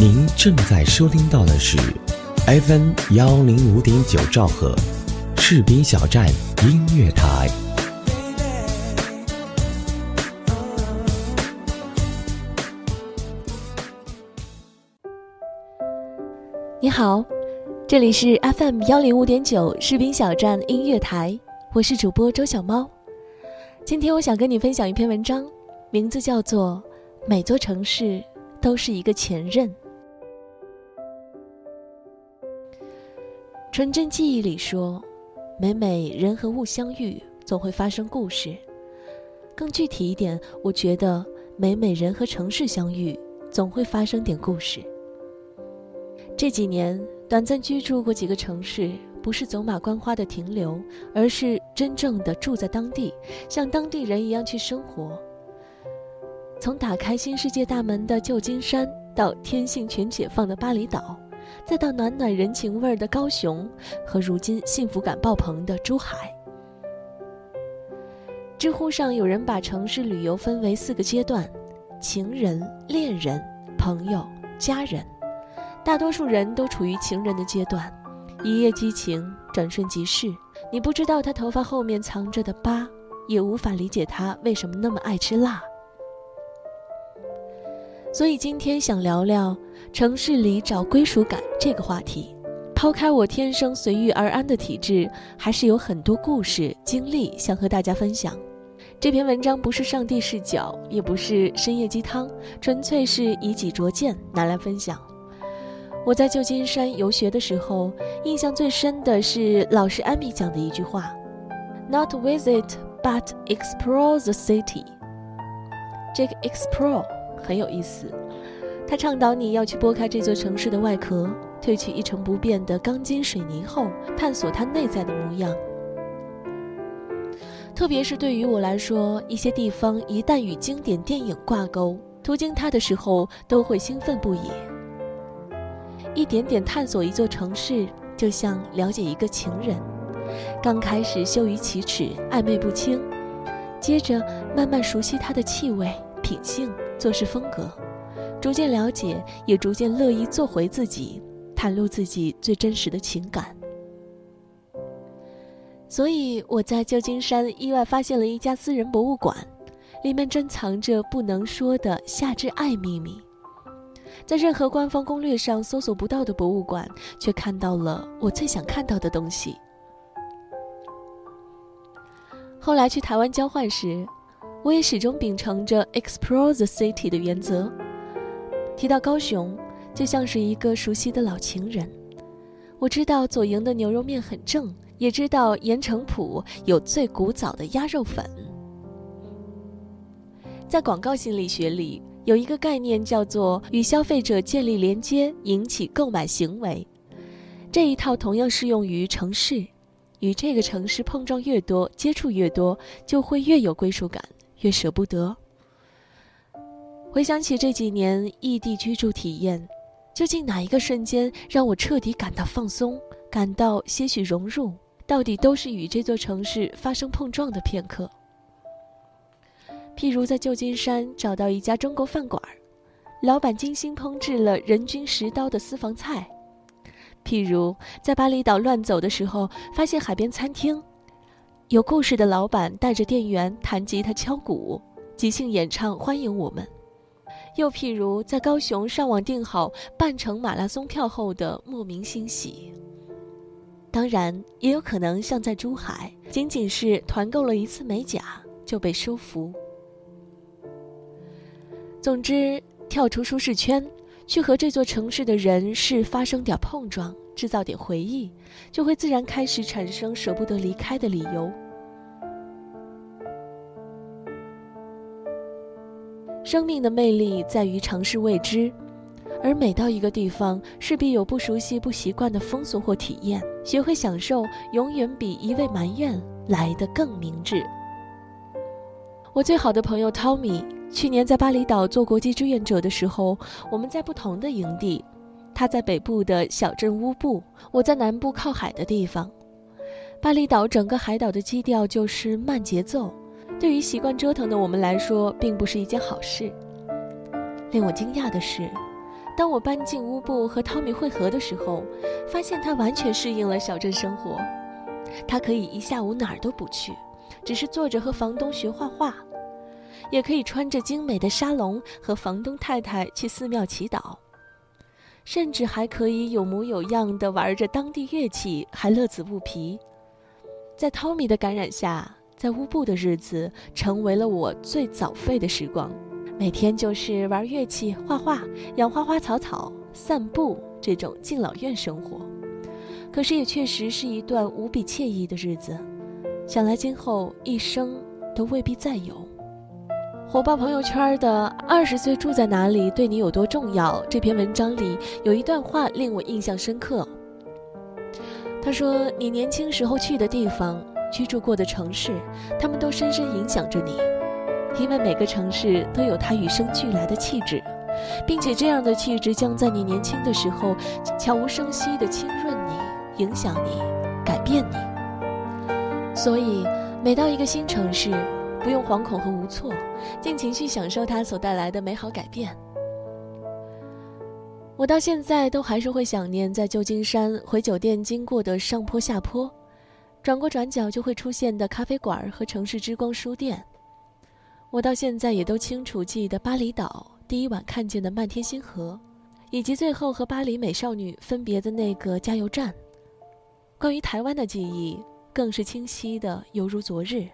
您正在收听到的是 FM 幺零五点九兆赫，士兵小站音乐台。你好，这里是 FM 幺零五点九士兵小站音乐台，我是主播周小猫。今天我想跟你分享一篇文章，名字叫做《每座城市都是一个前任》。纯真记忆里说，每每人和物相遇，总会发生故事。更具体一点，我觉得每每人和城市相遇，总会发生点故事。这几年短暂居住过几个城市，不是走马观花的停留，而是真正的住在当地，像当地人一样去生活。从打开新世界大门的旧金山，到天性全解放的巴厘岛。再到暖暖人情味儿的高雄，和如今幸福感爆棚的珠海。知乎上有人把城市旅游分为四个阶段：情人、恋人、朋友、家人。大多数人都处于情人的阶段，一夜激情，转瞬即逝。你不知道他头发后面藏着的疤，也无法理解他为什么那么爱吃辣。所以今天想聊聊城市里找归属感这个话题。抛开我天生随遇而安的体质，还是有很多故事经历想和大家分享。这篇文章不是上帝视角，也不是深夜鸡汤，纯粹是以己拙见拿来分享。我在旧金山游学的时候，印象最深的是老师艾米讲的一句话：“Not visit, but explore the city。”这个 explore。很有意思，他倡导你要去拨开这座城市的外壳，褪去一成不变的钢筋水泥后，探索它内在的模样。特别是对于我来说，一些地方一旦与经典电影挂钩，途经它的时候都会兴奋不已。一点点探索一座城市，就像了解一个情人，刚开始羞于启齿，暧昧不清，接着慢慢熟悉他的气味、品性。做事风格，逐渐了解，也逐渐乐意做回自己，袒露自己最真实的情感。所以我在旧金山意外发现了一家私人博物馆，里面珍藏着不能说的夏至爱秘密，在任何官方攻略上搜索不到的博物馆，却看到了我最想看到的东西。后来去台湾交换时。我也始终秉承着 explore the city 的原则。提到高雄，就像是一个熟悉的老情人。我知道左营的牛肉面很正，也知道盐城埔有最古早的鸭肉粉。在广告心理学里，有一个概念叫做与消费者建立连接，引起购买行为。这一套同样适用于城市，与这个城市碰撞越多，接触越多，就会越有归属感。越舍不得。回想起这几年异地居住体验，究竟哪一个瞬间让我彻底感到放松，感到些许融入？到底都是与这座城市发生碰撞的片刻。譬如在旧金山找到一家中国饭馆，老板精心烹制了人均十刀的私房菜；譬如在巴厘岛乱走的时候，发现海边餐厅。有故事的老板带着店员弹吉他、敲鼓，即兴演唱欢迎我们。又譬如在高雄上网订好半程马拉松票后的莫名欣喜。当然，也有可能像在珠海，仅仅是团购了一次美甲就被收服。总之，跳出舒适圈，去和这座城市的人事发生点碰撞。制造点回忆，就会自然开始产生舍不得离开的理由。生命的魅力在于尝试未知，而每到一个地方，势必有不熟悉、不习惯的风俗或体验。学会享受，永远比一味埋怨来得更明智。我最好的朋友 Tommy 去年在巴厘岛做国际志愿者的时候，我们在不同的营地。他在北部的小镇乌布，我在南部靠海的地方。巴厘岛整个海岛的基调就是慢节奏，对于习惯折腾的我们来说，并不是一件好事。令我惊讶的是，当我搬进乌布和汤米会合的时候，发现他完全适应了小镇生活。他可以一下午哪儿都不去，只是坐着和房东学画画；也可以穿着精美的沙龙和房东太太去寺庙祈祷，甚至还可以有模有样的玩着当地乐器，还乐此不疲。在汤米的感染下，在乌布的日子成为了我最早废的时光。每天就是玩乐器、画画、养花花草草、散步这种敬老院生活，可是也确实是一段无比惬意的日子。想来今后一生都未必再有。火爆朋友圈的“二十岁住在哪里对你有多重要”这篇文章里有一段话令我印象深刻。他说：“你年轻时候去的地方、居住过的城市，他们都深深影响着你。”因为每个城市都有它与生俱来的气质，并且这样的气质将在你年轻的时候悄无声息地浸润你、影响你、改变你。所以，每到一个新城市，不用惶恐和无措，尽情去享受它所带来的美好改变。我到现在都还是会想念在旧金山回酒店经过的上坡下坡，转过转角就会出现的咖啡馆和城市之光书店。我到现在也都清楚记得巴厘岛第一晚看见的漫天星河，以及最后和巴黎美少女分别的那个加油站。关于台湾的记忆更是清晰的，犹如昨日。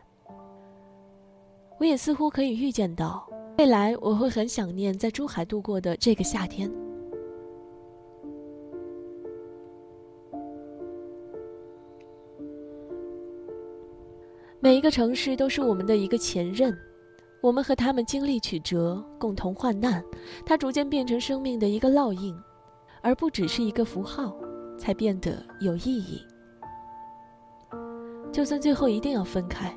我也似乎可以预见到，未来我会很想念在珠海度过的这个夏天。每一个城市都是我们的一个前任。我们和他们经历曲折，共同患难，它逐渐变成生命的一个烙印，而不只是一个符号，才变得有意义。就算最后一定要分开，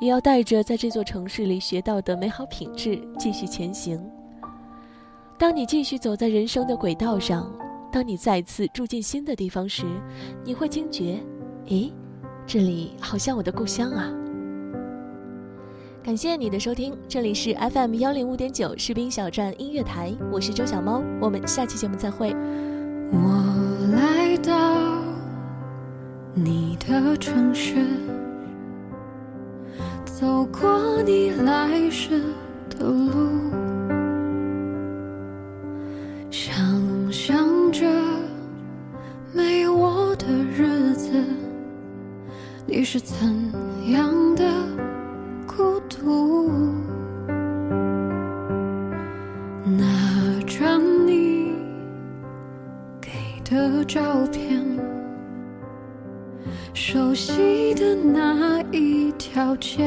也要带着在这座城市里学到的美好品质继续前行。当你继续走在人生的轨道上，当你再次住进新的地方时，你会惊觉，诶，这里好像我的故乡啊。感谢你的收听，这里是 FM 幺零五点九士兵小站音乐台，我是周小猫，我们下期节目再会。我来到你的城市，走过你来时的路，是怎样的？孤独，拿着你给的照片，熟悉的那一条街，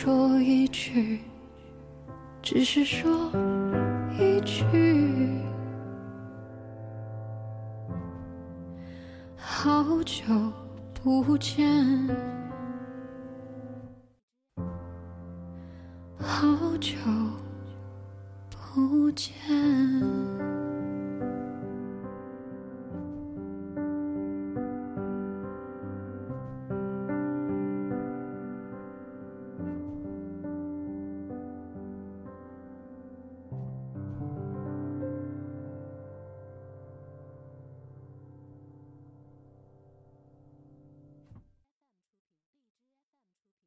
说一句，只是说一句，好久不见，